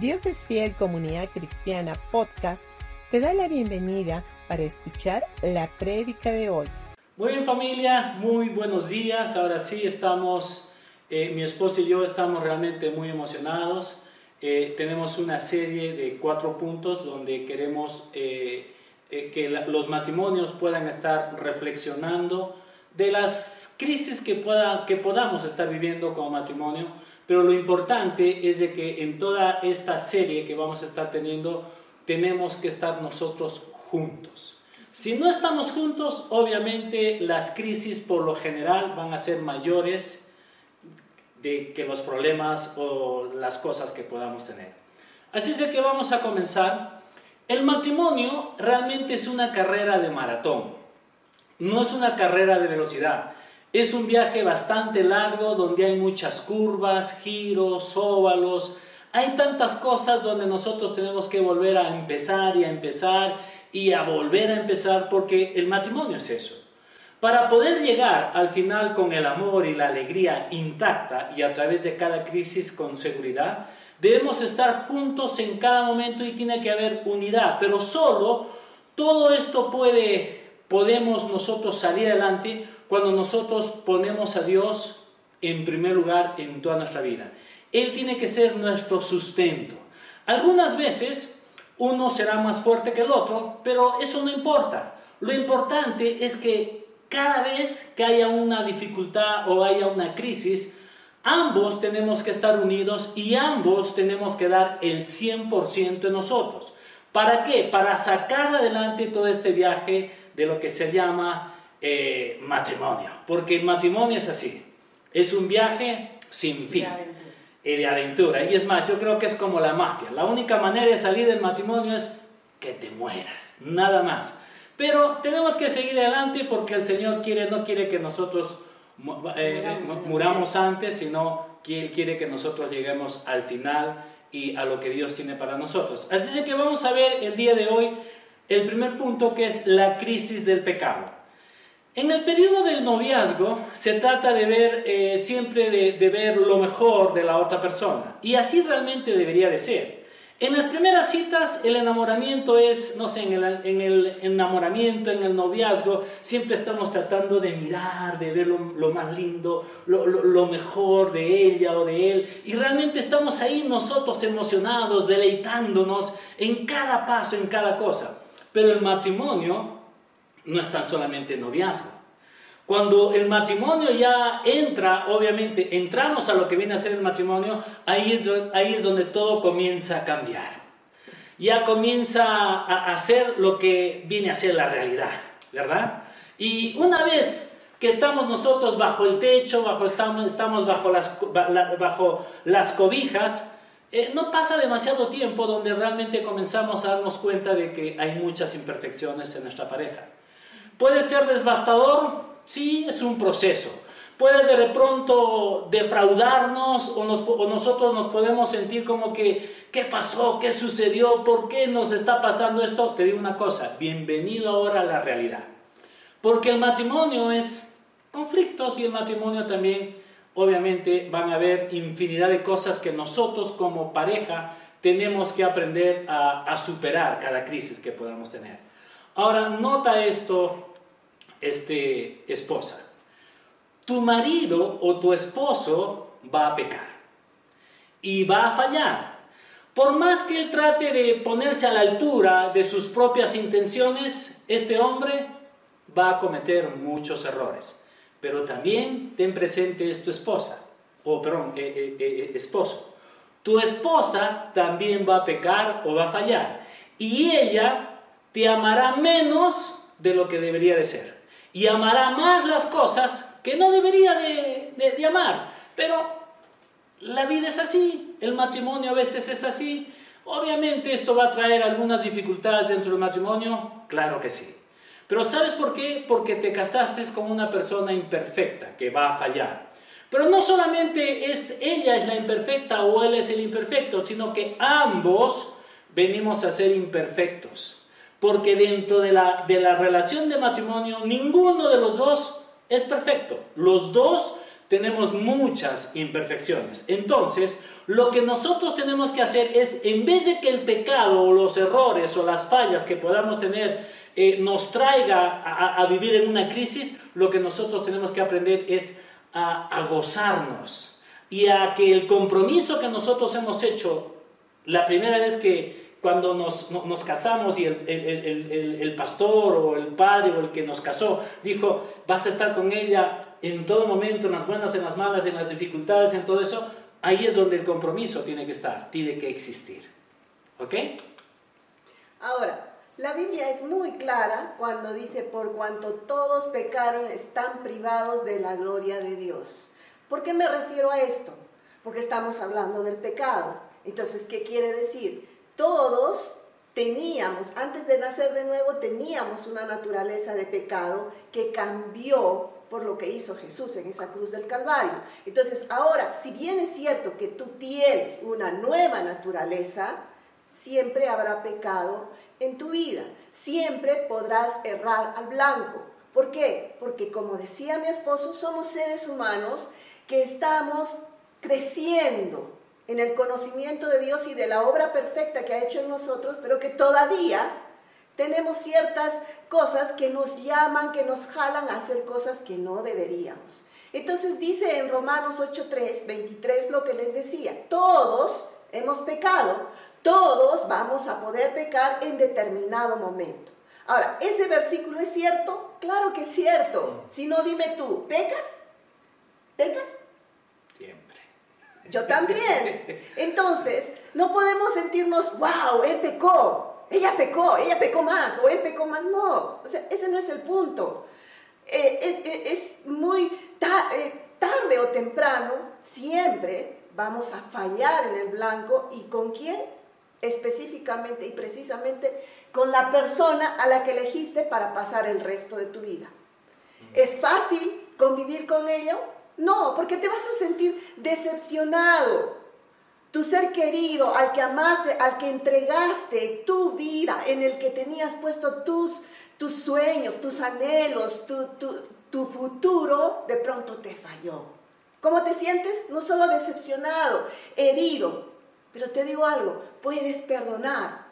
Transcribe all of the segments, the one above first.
Dios es Fiel Comunidad Cristiana Podcast te da la bienvenida para escuchar la prédica de hoy. Muy bien familia, muy buenos días. Ahora sí estamos, eh, mi esposa y yo estamos realmente muy emocionados. Eh, tenemos una serie de cuatro puntos donde queremos eh, que los matrimonios puedan estar reflexionando de las crisis que, pueda, que podamos estar viviendo como matrimonio pero lo importante es de que en toda esta serie que vamos a estar teniendo, tenemos que estar nosotros juntos. Si no estamos juntos, obviamente las crisis por lo general van a ser mayores de que los problemas o las cosas que podamos tener. Así es de que vamos a comenzar. El matrimonio realmente es una carrera de maratón, no es una carrera de velocidad. Es un viaje bastante largo donde hay muchas curvas, giros, óvalos. Hay tantas cosas donde nosotros tenemos que volver a empezar y a empezar y a volver a empezar porque el matrimonio es eso. Para poder llegar al final con el amor y la alegría intacta y a través de cada crisis con seguridad, debemos estar juntos en cada momento y tiene que haber unidad, pero solo todo esto puede podemos nosotros salir adelante cuando nosotros ponemos a Dios en primer lugar en toda nuestra vida. Él tiene que ser nuestro sustento. Algunas veces uno será más fuerte que el otro, pero eso no importa. Lo importante es que cada vez que haya una dificultad o haya una crisis, ambos tenemos que estar unidos y ambos tenemos que dar el 100% de nosotros. ¿Para qué? Para sacar adelante todo este viaje de lo que se llama eh, matrimonio. Porque el matrimonio es así. Es un viaje sin fin. De de aventura. Y es más, yo creo que es como la mafia. La única manera de salir del matrimonio es que te mueras. Nada más. Pero tenemos que seguir adelante porque el Señor quiere, no quiere que nosotros eh, muramos antes, sino que Él quiere que nosotros lleguemos al final y a lo que Dios tiene para nosotros. Así que vamos a ver el día de hoy el primer punto que es la crisis del pecado. En el periodo del noviazgo se trata de ver eh, siempre de, ver lo mejor de la otra persona y así realmente debería de ser. En las primeras citas el enamoramiento es, no sé, en el, enamoramiento, en el noviazgo, siempre estamos tratando de mirar, de ver lo, más lindo, lo, lo, mejor de ella o de él y realmente estamos ahí nosotros emocionados, deleitándonos en cada paso, en cada cosa. Pero el matrimonio no es tan solamente noviazgo. Cuando el matrimonio ya entra, obviamente, entramos a lo que viene a ser el matrimonio, ahí es, ahí es donde todo comienza a cambiar. Ya comienza a hacer lo que viene a ser la realidad, ¿verdad? Y una vez que estamos nosotros bajo el techo, bajo, estamos, bajo, las, bajo las cobijas, eh, no pasa demasiado tiempo donde realmente comenzamos a darnos cuenta de que hay muchas imperfecciones en nuestra pareja. Puede ser devastador, sí, es un proceso. Puede de pronto defraudarnos o, o, nosotros nos podemos sentir como que, ¿qué pasó? ¿Qué sucedió? ¿Por qué nos está pasando esto? Te digo una cosa, bienvenido ahora a la realidad. Porque el matrimonio es conflictos y el matrimonio también obviamente van a haber infinidad de cosas que nosotros como pareja tenemos que aprender a, superar cada crisis que podamos tener. Ahora, nota esto, este, esposa. Tu marido o tu esposo va a pecar y va a fallar. Por más que él trate de ponerse a la altura de sus propias intenciones, este hombre va a cometer muchos errores pero también ten presente es tu esposa, o perdón, eh, eh, eh, esposo. Tu esposa también va a pecar o va a fallar, y ella te amará menos de lo que debería de ser, y amará más las cosas que no debería de, de amar, pero la vida es así, el matrimonio a veces es así. Obviamente esto va a traer algunas dificultades dentro del matrimonio, claro que sí. Pero ¿sabes por qué? Porque te casaste con una persona imperfecta que va a fallar. Pero no solamente es ella es la imperfecta o él es el imperfecto, sino que ambos venimos a ser imperfectos. Porque dentro de la, de la relación de matrimonio, ninguno de los dos es perfecto. Los dos tenemos muchas imperfecciones. Entonces, lo que nosotros tenemos que hacer es, en vez de que el pecado o los errores o las fallas que podamos tener eh, nos traiga a, vivir en una crisis, lo que nosotros tenemos que aprender es a, gozarnos y a que el compromiso que nosotros hemos hecho la primera vez que cuando nos, casamos y el, el, pastor o el padre o el que nos casó dijo, vas a estar con ella en todo momento, en las buenas, en las malas, en las dificultades, en todo eso, ahí es donde el compromiso tiene que estar, tiene que existir. ¿Ok? Ahora, la Biblia es muy clara cuando dice, por cuanto todos pecaron, están privados de la gloria de Dios. ¿Por qué me refiero a esto? Porque estamos hablando del pecado. Entonces, ¿qué quiere decir? Todos teníamos, antes de nacer de nuevo, teníamos una naturaleza de pecado que cambió por lo que hizo Jesús en esa cruz del Calvario. Entonces, ahora, si bien es cierto que tú tienes una nueva naturaleza, siempre habrá pecado en tu vida. Siempre podrás errar al blanco. ¿Por qué? Porque como decía mi esposo, somos seres humanos que estamos creciendo en el conocimiento de Dios y de la obra perfecta que ha hecho en nosotros, pero que todavía tenemos ciertas cosas que nos llaman, que nos jalan a hacer cosas que no deberíamos. Entonces dice en Romanos 8.3, 23 lo que les decía, todos hemos pecado, todos vamos a poder pecar en determinado momento. Ahora, ¿ese versículo es cierto? Claro que es cierto. Si no, dime tú, ¿pecas? ¿Pecas? Siempre. Yo también. Entonces, no podemos sentirnos, wow, él pecó ella pecó, ella pecó más o él pecó más. No, o sea, ese no es el punto. Eh, eh, es, muy eh, tarde o temprano, siempre vamos a fallar en el blanco. ¿Y con quién? Específicamente y precisamente con la persona a la que elegiste para pasar el resto de tu vida. ¿Es fácil convivir con ello? No, porque te vas a sentir decepcionado, tu ser querido, al que amaste, al que entregaste tu vida, en el que tenías puesto tus, tus sueños, tus anhelos, tu, tu futuro, de pronto te falló. ¿Cómo te sientes? No solo decepcionado, herido, pero te digo algo, puedes perdonar.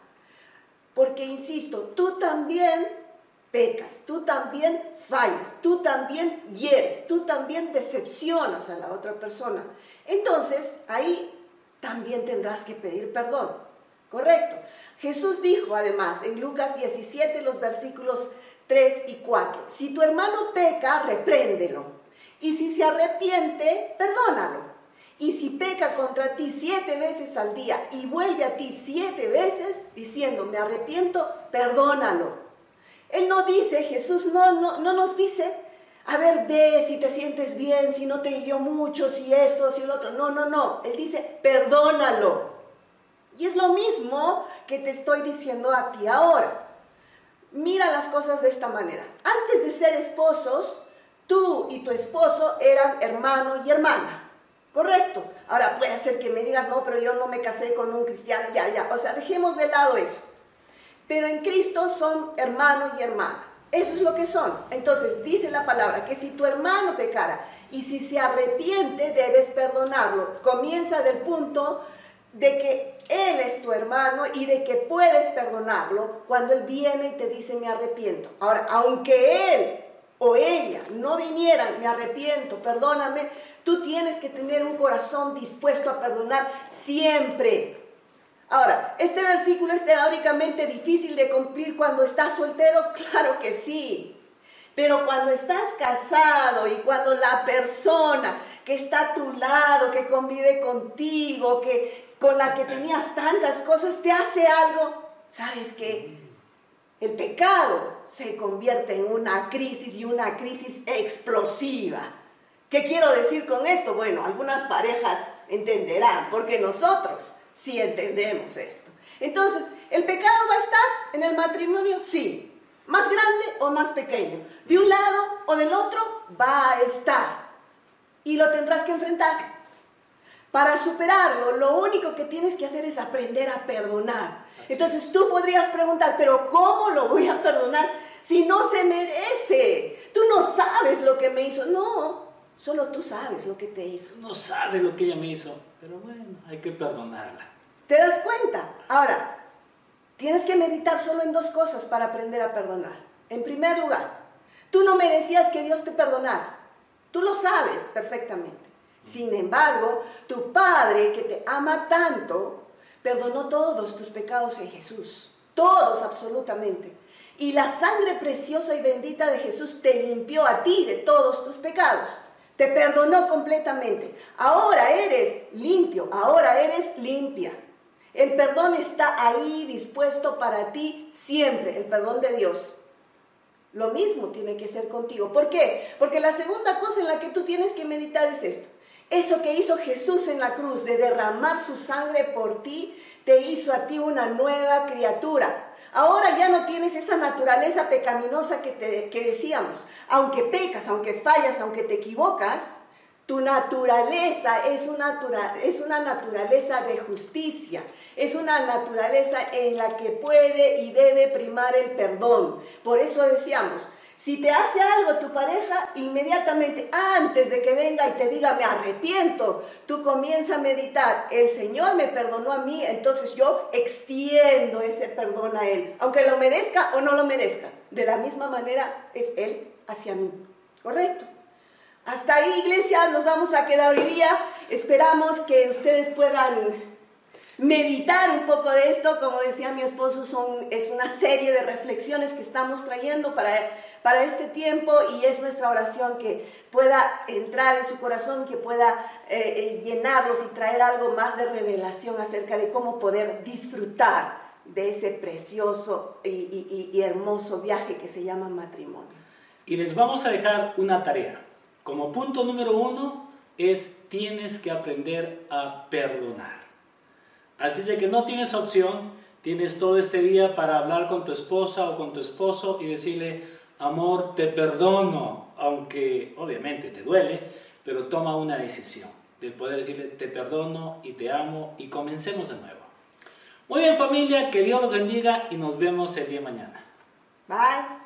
Porque, insisto, tú también pecas, tú también fallas, tú también hieres, tú también decepcionas a la otra persona. Entonces, ahí también tendrás que pedir perdón. Correcto. Jesús dijo además en Lucas 17, los versículos 3 y 4, si tu hermano peca, repréndelo. Y si se arrepiente, perdónalo. Y si peca contra ti siete veces al día y vuelve a ti siete veces diciendo, me arrepiento, perdónalo. Él no dice, Jesús no, no, no nos dice, a ver, ve si te sientes bien, si no te hirió mucho, si esto, si lo otro. No, no, no. Él dice, perdónalo. Y es lo mismo que te estoy diciendo a ti ahora. Mira las cosas de esta manera. Antes de ser esposos, tú y tu esposo eran hermano y hermana. Correcto. Ahora puede ser que me digas, no, pero yo no me casé con un cristiano, ya, ya. O sea, dejemos de lado eso. Pero en Cristo son hermano y hermana. Eso es lo que son. Entonces dice la palabra que si tu hermano pecara y si se arrepiente, debes perdonarlo. Comienza del punto de que él es tu hermano y de que puedes perdonarlo cuando él viene y te dice me arrepiento. Ahora, aunque él o ella no vinieran, me arrepiento, perdóname, tú tienes que tener un corazón dispuesto a perdonar siempre. Ahora, ¿este versículo es teóricamente difícil de cumplir cuando estás soltero? Claro que sí. Pero cuando estás casado y cuando la persona que está a tu lado, que convive contigo, que con la que tenías tantas cosas, te hace algo, ¿sabes qué? El pecado se convierte en una crisis y una crisis explosiva. ¿Qué quiero decir con esto? Bueno, algunas parejas entenderán, porque nosotros si entendemos esto. Entonces, ¿el pecado va a estar en el matrimonio? Sí. ¿Más grande o más pequeño? De un lado o del otro va a estar. Y lo tendrás que enfrentar. Para superarlo, lo único que tienes que hacer es aprender a perdonar. Entonces tú podrías preguntar, pero ¿cómo lo voy a perdonar si no se merece? Tú no sabes lo que me hizo. No, Solo tú sabes lo que te hizo. No sabe lo que ella me hizo, pero bueno, hay que perdonarla. ¿Te das cuenta? Ahora, tienes que meditar solo en dos cosas para aprender a perdonar. En primer lugar, tú no merecías que Dios te perdonara. Tú lo sabes perfectamente. Sin embargo, tu Padre que te ama tanto, perdonó todos tus pecados en Jesús. Todos absolutamente. Y la sangre preciosa y bendita de Jesús te limpió a ti de todos tus pecados. Te perdonó completamente. Ahora eres limpio, ahora eres limpia. El perdón está ahí dispuesto para ti siempre, el perdón de Dios. Lo mismo tiene que ser contigo. ¿Por qué? Porque la segunda cosa en la que tú tienes que meditar es esto. Eso que hizo Jesús en la cruz, de derramar su sangre por ti, te hizo a ti una nueva criatura. Ahora ya no tienes naturaleza pecaminosa que, te, que decíamos. Aunque pecas, aunque fallas, aunque te equivocas, tu naturaleza es una, es una naturaleza de justicia, es una naturaleza en la que puede y debe primar el perdón. Por eso decíamos, si te hace algo tu pareja, inmediatamente antes de que venga y te diga me arrepiento, tú comienzas a meditar, el Señor me perdonó a mí, entonces yo extiendo ese perdón a Él, aunque lo merezca o no lo merezca. De la misma manera es Él hacia mí. ¿Correcto? Hasta ahí, iglesia, nos vamos a quedar hoy día. Esperamos que ustedes puedan meditar un poco de esto. Como decía mi esposo, es una serie de reflexiones que estamos trayendo para, para este tiempo y es nuestra oración que pueda entrar en su corazón, que pueda eh, eh, llenarlos y traer algo más de revelación acerca de cómo poder disfrutar de ese precioso y, y hermoso viaje que se llama matrimonio. Y les vamos a dejar una tarea. Como punto número uno es tienes que aprender a perdonar. Así es que no tienes opción, tienes todo este día para hablar con tu esposa o con tu esposo y decirle, amor, te perdono, aunque obviamente te duele, pero toma una decisión de poder decirle, te perdono y te amo y comencemos de nuevo. Muy bien familia, que Dios los bendiga y nos vemos el día mañana. Bye.